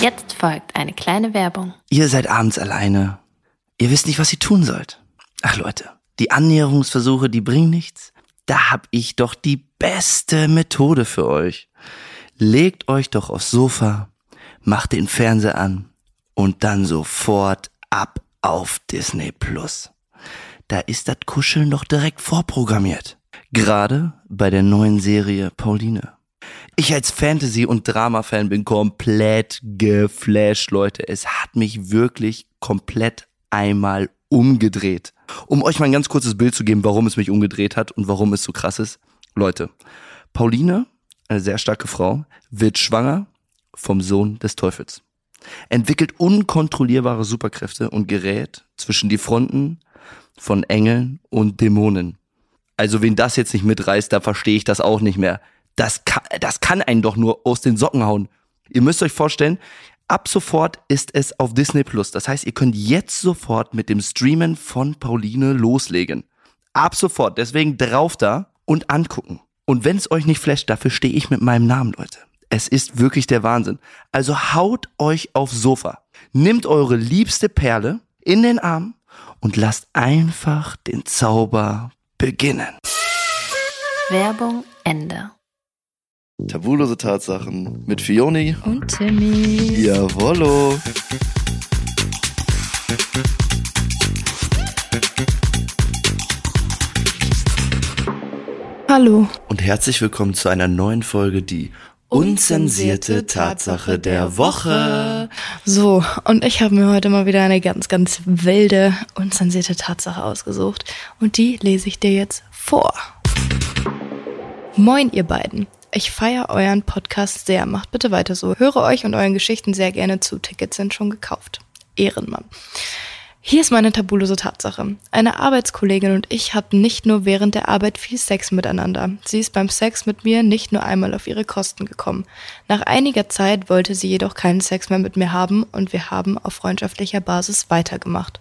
Jetzt folgt eine kleine Werbung. Ihr seid abends alleine. Ihr wisst nicht, was ihr tun sollt. Ach Leute, die Annäherungsversuche, die bringen nichts. Da hab ich doch die beste Methode für euch. Legt euch doch aufs Sofa, macht den Fernseher an und dann sofort ab auf Disney Plus. Da ist das Kuscheln doch direkt vorprogrammiert. Gerade bei der neuen Serie Pauline. Ich als Fantasy- und Drama-Fan bin komplett geflasht, Leute. Es hat mich wirklich komplett einmal umgedreht. Um euch mal ein ganz kurzes Bild zu geben, warum es mich umgedreht hat und warum es so krass ist. Leute, Pauline, eine sehr starke Frau, wird schwanger vom Sohn des Teufels. Entwickelt unkontrollierbare Superkräfte und gerät zwischen die Fronten von Engeln und Dämonen. Also wen das jetzt nicht mitreißt, da verstehe ich das auch nicht mehr. Das kann, das kann einen doch nur aus den Socken hauen. Ihr müsst euch vorstellen, ab sofort ist es auf Disney Plus. Das heißt, ihr könnt jetzt sofort mit dem Streamen von Pauline loslegen. Ab sofort. Deswegen drauf da und angucken. Und wenn es euch nicht flasht, dafür stehe ich mit meinem Namen, Leute. Es ist wirklich der Wahnsinn. Also haut euch aufs Sofa. Nimmt eure liebste Perle in den Arm und lasst einfach den Zauber beginnen. Werbung Ende. Tabulose Tatsachen mit Fioni Und Timmy. Jawollo. Hallo. Und herzlich willkommen zu einer neuen Folge, die unzensierte Tatsache der Woche. So, und ich habe mir heute mal wieder eine ganz, ganz wilde, unzensierte Tatsache ausgesucht. Und die lese ich dir jetzt vor. Moin, ihr beiden. Ich feiere euren Podcast sehr. Macht bitte weiter so. Höre euch und euren Geschichten sehr gerne zu. Tickets sind schon gekauft. Ehrenmann. Hier ist meine tabulose Tatsache. Eine Arbeitskollegin und ich hatten nicht nur während der Arbeit viel Sex miteinander. Sie ist beim Sex mit mir nicht nur einmal auf ihre Kosten gekommen. Nach einiger Zeit wollte sie jedoch keinen Sex mehr mit mir haben und wir haben auf freundschaftlicher Basis weitergemacht.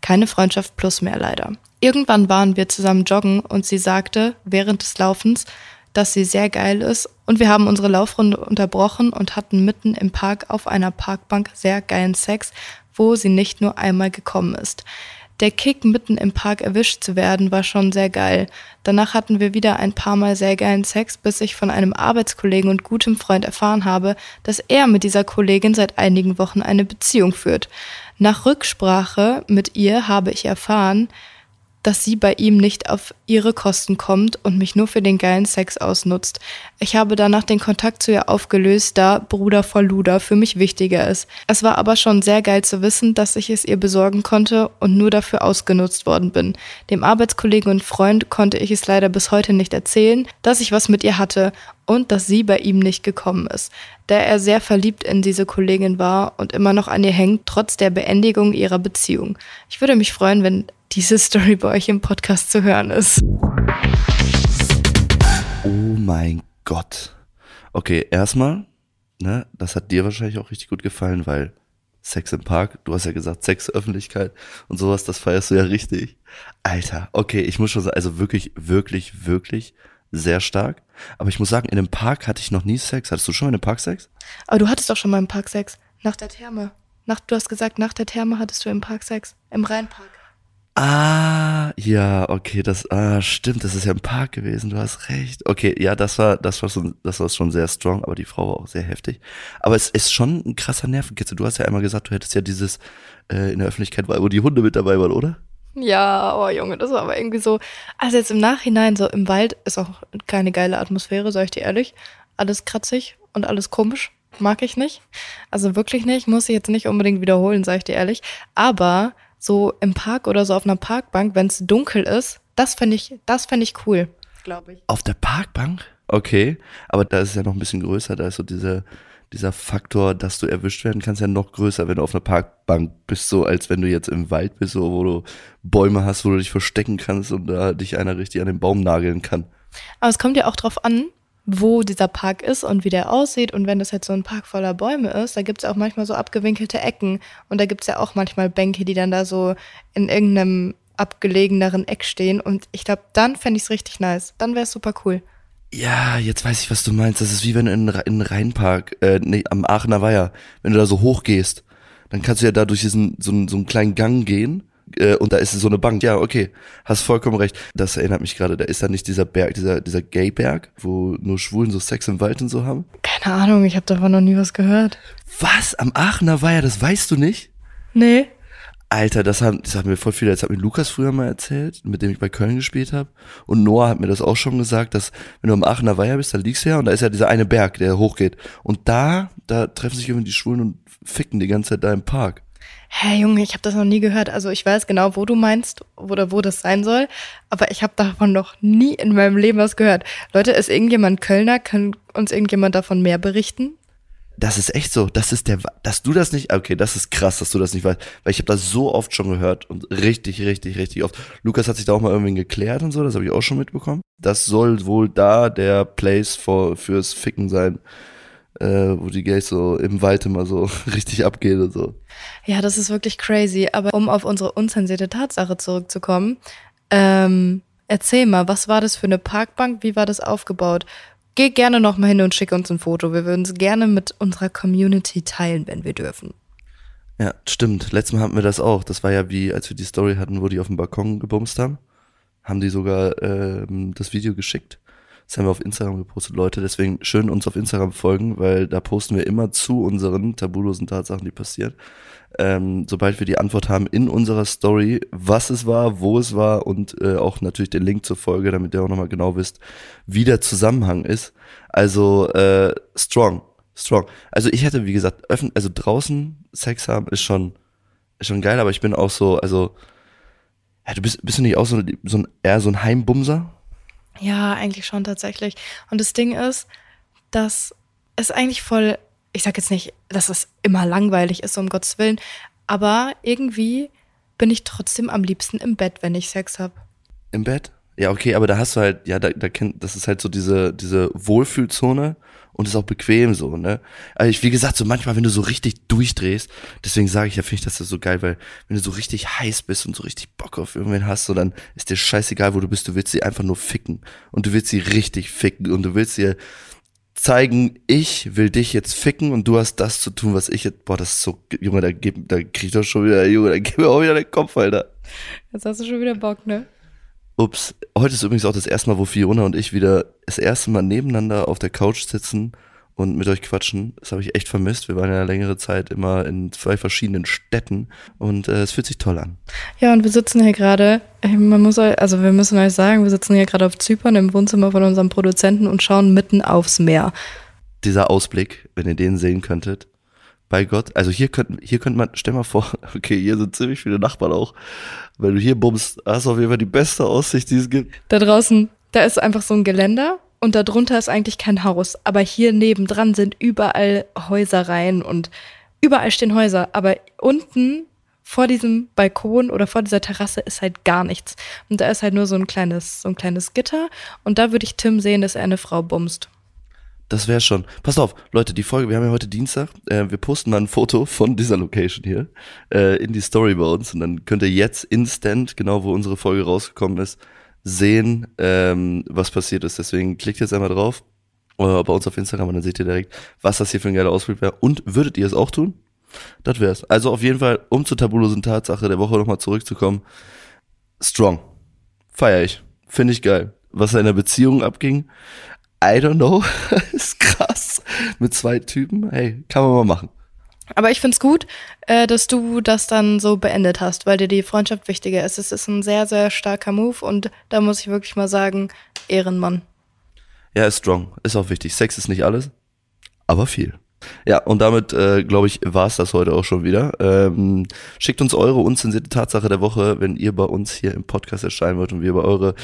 Keine Freundschaft plus mehr leider. Irgendwann waren wir zusammen joggen und sie sagte während des Laufens, dass sie sehr geil ist und wir haben unsere Laufrunde unterbrochen und hatten mitten im Park auf einer Parkbank sehr geilen Sex, wo sie nicht nur einmal gekommen ist. Der Kick, mitten im Park erwischt zu werden, war schon sehr geil. Danach hatten wir wieder ein paar Mal sehr geilen Sex, bis ich von einem Arbeitskollegen und gutem Freund erfahren habe, dass er mit dieser Kollegin seit einigen Wochen eine Beziehung führt. Nach Rücksprache mit ihr habe ich erfahren, dass sie bei ihm nicht auf ihre Kosten kommt und mich nur für den geilen Sex ausnutzt. Ich habe danach den Kontakt zu ihr aufgelöst, da Bruder vor Luder für mich wichtiger ist. Es war aber schon sehr geil zu wissen, dass ich es ihr besorgen konnte und nur dafür ausgenutzt worden bin. Dem Arbeitskollegen und Freund konnte ich es leider bis heute nicht erzählen, dass ich was mit ihr hatte und dass sie bei ihm nicht gekommen ist, da er sehr verliebt in diese Kollegin war und immer noch an ihr hängt, trotz der Beendigung ihrer Beziehung. Ich würde mich freuen, wenn diese Story bei euch im Podcast zu hören ist. Oh mein Gott. Okay, erstmal, ne, das hat dir wahrscheinlich auch richtig gut gefallen, weil Sex im Park, du hast ja gesagt, Sex Öffentlichkeit und sowas, das feierst du ja richtig. Alter, okay, ich muss schon sagen, also wirklich, wirklich, wirklich sehr stark. Aber ich muss sagen, in einem Park hatte ich noch nie Sex. Hattest du schon mal in einem Park Sex? Aber du hattest doch schon mal im Park Sex. Nach der Therme. Nach, du hast gesagt, nach der Therme hattest du im Park Sex. Im Rheinpark. Ah, ja, okay, das, ah, stimmt, das ist ja im Park gewesen, du hast recht. Okay, ja, das war, das war schon, das war schon sehr strong, aber die Frau war auch sehr heftig. Aber es ist schon ein krasser Nervenkitzel. Du hast ja einmal gesagt, du hättest ja dieses, äh, in der Öffentlichkeit, wo die Hunde mit dabei waren, oder? Ja, oh Junge, das war aber irgendwie so. Also jetzt im Nachhinein, so im Wald ist auch keine geile Atmosphäre, sag ich dir ehrlich. Alles kratzig und alles komisch. Mag ich nicht. Also wirklich nicht. Muss ich jetzt nicht unbedingt wiederholen, sag ich dir ehrlich. Aber so im Park oder so auf einer Parkbank, wenn es dunkel ist, das fände ich, das fände ich cool, glaube ich. Auf der Parkbank? Okay, aber da ist es ja noch ein bisschen größer, da ist so dieser, dieser Faktor, dass du erwischt werden kannst, ja noch größer, wenn du auf einer Parkbank bist, so als wenn du jetzt im Wald bist, so, wo du Bäume hast, wo du dich verstecken kannst und da dich einer richtig an den Baum nageln kann. Aber es kommt ja auch drauf an, wo dieser Park ist und wie der aussieht. Und wenn das jetzt so ein Park voller Bäume ist, da gibt es auch manchmal so abgewinkelte Ecken. Und da gibt es ja auch manchmal Bänke, die dann da so in irgendeinem abgelegeneren Eck stehen. Und ich glaube, dann fände ich es richtig nice. Dann wäre es super cool. Ja, jetzt weiß ich, was du meinst. Das ist wie wenn du in, in Rheinpark, äh, nee, am Aachener Weiher, wenn du da so hoch gehst, dann kannst du ja da durch diesen, so, einen- so einen kleinen Gang gehen äh, und da ist so eine Bank. Ja, okay, hast vollkommen recht. Das erinnert mich gerade, da ist da nicht dieser Berg, dieser, dieser Gay-Berg, wo nur Schwulen so Sex im Wald und so haben. Keine Ahnung, ich habe davon noch nie was gehört. Was? Am Aachener Weiher, das weißt du nicht? Nee. Alter, das haben, das haben mir voll viele, das hat mir Lukas früher mal erzählt, mit dem ich bei Köln gespielt habe. Und Noah hat mir das auch schon gesagt, dass wenn du am Aachener Weiher bist, da liegst du ja und da ist ja dieser eine Berg, der hochgeht. Und da, da treffen sich irgendwie die Schwulen und ficken die ganze Zeit da im Park. Hä, Junge, ich habe das noch nie gehört. Also ich weiß genau, wo du meinst oder wo das sein soll, aber ich habe davon noch nie in meinem Leben was gehört. Leute, ist irgendjemand Kölner? Kann uns irgendjemand davon mehr berichten? Das ist echt so. Das ist der, dass du das nicht, okay, das ist krass, dass du das nicht weißt, weil ich habe das so oft schon gehört und richtig, richtig, richtig oft. Lukas hat sich da auch mal irgendwie geklärt und so, das habe ich auch schon mitbekommen. Das soll wohl da der Place for, fürs Ficken sein, äh, wo die Gays so im Wald immer so richtig abgehen und so. Ja, das ist wirklich crazy. Aber um auf unsere unzensierte Tatsache zurückzukommen, ähm, erzähl mal, was war das für eine Parkbank? Wie war das aufgebaut? Geh gerne noch mal hin und schick uns ein Foto. Wir würden es gerne mit unserer Community teilen, wenn wir dürfen. Ja, stimmt. Letztes Mal hatten wir das auch. Das war ja wie, als wir die Story hatten, wo die auf dem Balkon gebumst haben. Haben die sogar ähm, das Video geschickt. Das haben wir auf Instagram gepostet, Leute. Deswegen schön uns auf Instagram folgen, weil da posten wir immer zu unseren tabulosen Tatsachen, die passieren. Ähm, sobald wir die Antwort haben in unserer Story, was es war, wo es war und äh, auch natürlich den Link zur Folge, damit ihr auch nochmal genau wisst, wie der Zusammenhang ist. Also äh, strong, strong. Also ich hätte, wie gesagt, öffn also draußen Sex haben ist schon, ist schon geil, aber ich bin auch so, also ja, du bist, bist du nicht auch so, so ein, eher so ein Heimbumser? Ja, eigentlich schon tatsächlich. Und das Ding ist, dass es eigentlich voll, ich sag jetzt nicht, dass es immer langweilig ist, um Gottes Willen, aber irgendwie bin ich trotzdem am liebsten im Bett, wenn ich Sex hab. Im Bett? Ja, okay, aber da hast du halt, ja, da, da kennt, das ist halt so diese, diese Wohlfühlzone und ist auch bequem so, ne? Also ich, wie gesagt, so manchmal, wenn du so richtig durchdrehst, deswegen sage ich ja, finde ich das so geil, weil wenn du so richtig heiß bist und so richtig Bock auf irgendwen hast, so dann ist dir scheißegal, wo du bist, du willst sie einfach nur ficken und du willst sie richtig ficken und du willst ihr zeigen, ich will dich jetzt ficken und du hast das zu tun, was ich jetzt, boah, das ist so, Junge, da, da krieg ich doch schon wieder, Junge, da geht mir auch wieder der Kopf, Alter. Jetzt hast du schon wieder Bock, ne? Ups, heute ist übrigens auch das erste Mal, wo Fiona und ich wieder das erste Mal nebeneinander auf der Couch sitzen und mit euch quatschen. Das habe ich echt vermisst. Wir waren ja längere Zeit immer in zwei verschiedenen Städten und äh, es fühlt sich toll an. Ja, und wir sitzen hier gerade, äh, man muss, eu- also wir müssen euch sagen, wir sitzen hier gerade auf Zypern im Wohnzimmer von unserem Produzenten und schauen mitten aufs Meer. Dieser Ausblick, wenn ihr den sehen könntet, bei Gott, also hier könnten, hier könnte man, stell mal vor, okay, hier sind ziemlich viele Nachbarn auch. Wenn du hier bummst, hast du auf jeden Fall die beste Aussicht, die es gibt. Da draußen, da ist einfach so ein Geländer und da drunter ist eigentlich kein Haus. Aber hier nebendran sind überall Häusereien und überall stehen Häuser. Aber unten vor diesem Balkon oder vor dieser Terrasse ist halt gar nichts. Und da ist halt nur so ein kleines, so ein kleines Gitter. Und da würde ich Tim sehen, dass er eine Frau bumst. Das wäre schon. Passt auf, Leute, die Folge, wir haben ja heute Dienstag, äh, wir posten mal ein Foto von dieser Location hier äh, in die Story bei uns und dann könnt ihr jetzt instant, genau wo unsere Folge rausgekommen ist, sehen, ähm, was passiert ist. Deswegen klickt jetzt einmal drauf äh, bei uns auf Instagram und dann seht ihr direkt, was das hier für ein geiler Ausblick wäre. Und würdet ihr es auch tun? Das wär's. Also auf jeden Fall, um zur tabulosen Tatsache der Woche nochmal zurückzukommen, strong. Feier ich. Finde ich geil. Was in der Beziehung abging, I don't know. ist krass. Mit zwei Typen, hey, kann man mal machen. Aber ich find's gut, äh, dass du das dann so beendet hast, weil dir die Freundschaft wichtiger ist. Es ist ein sehr, sehr starker Move und da muss ich wirklich mal sagen, Ehrenmann. Ja, ist strong. Ist auch wichtig. Sex ist nicht alles, aber viel. Ja, und damit, äh, glaube ich, war es das heute auch schon wieder. Ähm, schickt uns eure unzensierte Tatsache der Woche, wenn ihr bei uns hier im Podcast erscheinen wollt und wir über eure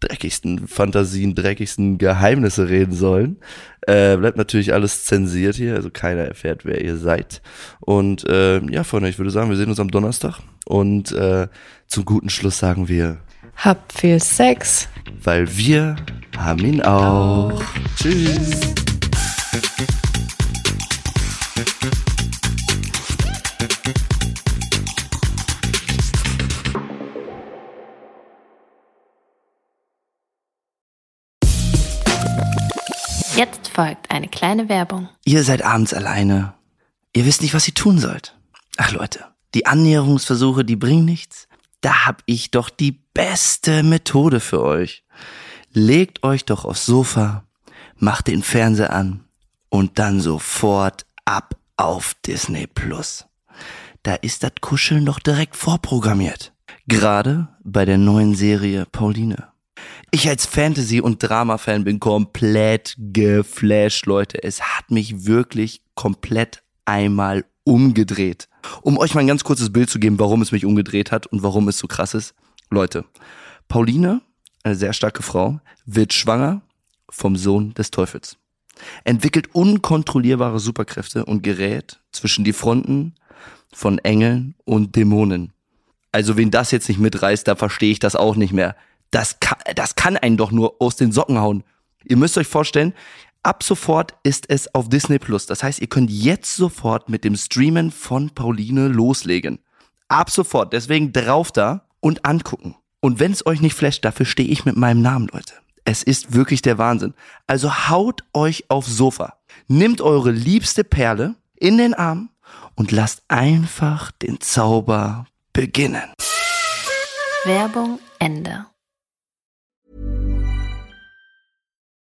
dreckigsten Fantasien, dreckigsten Geheimnisse reden sollen. Äh, bleibt natürlich alles zensiert hier, also keiner erfährt, wer ihr seid. Und äh, ja, Freunde, ich würde sagen, wir sehen uns am Donnerstag. Und äh, zum guten Schluss sagen wir, Habt viel Sex. weil wir haben ihn auch. Tschüss. Kleine Werbung. Ihr seid abends alleine. Ihr wisst nicht, was ihr tun sollt. Ach Leute, die Annäherungsversuche, die bringen nichts. Da hab ich doch die beste Methode für euch. Legt euch doch aufs Sofa, macht den Fernseher an und dann sofort ab auf Disney Plus. Da ist das Kuscheln doch direkt vorprogrammiert. Gerade bei der neuen Serie Pauline. Ich als Fantasy- und Drama-Fan bin komplett geflasht, Leute. Es hat mich wirklich komplett einmal umgedreht. Um euch mal ein ganz kurzes Bild zu geben, warum es mich umgedreht hat und warum es so krass ist. Leute, Pauline, eine sehr starke Frau, wird schwanger vom Sohn des Teufels. Entwickelt unkontrollierbare Superkräfte und gerät zwischen die Fronten von Engeln und Dämonen. Also wen das jetzt nicht mitreißt, da verstehe ich das auch nicht mehr. Das kann, das kann einen doch nur aus den Socken hauen. Ihr müsst euch vorstellen, ab sofort ist es auf Disney Plus. Das heißt, ihr könnt jetzt sofort mit dem Streamen von Pauline loslegen. Ab sofort. Deswegen drauf da und angucken. Und wenn es euch nicht flasht, dafür stehe ich mit meinem Namen, Leute. Es ist wirklich der Wahnsinn. Also haut euch aufs Sofa. Nimmt eure liebste Perle in den Arm und lasst einfach den Zauber beginnen. Werbung Ende.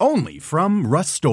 Only from Rust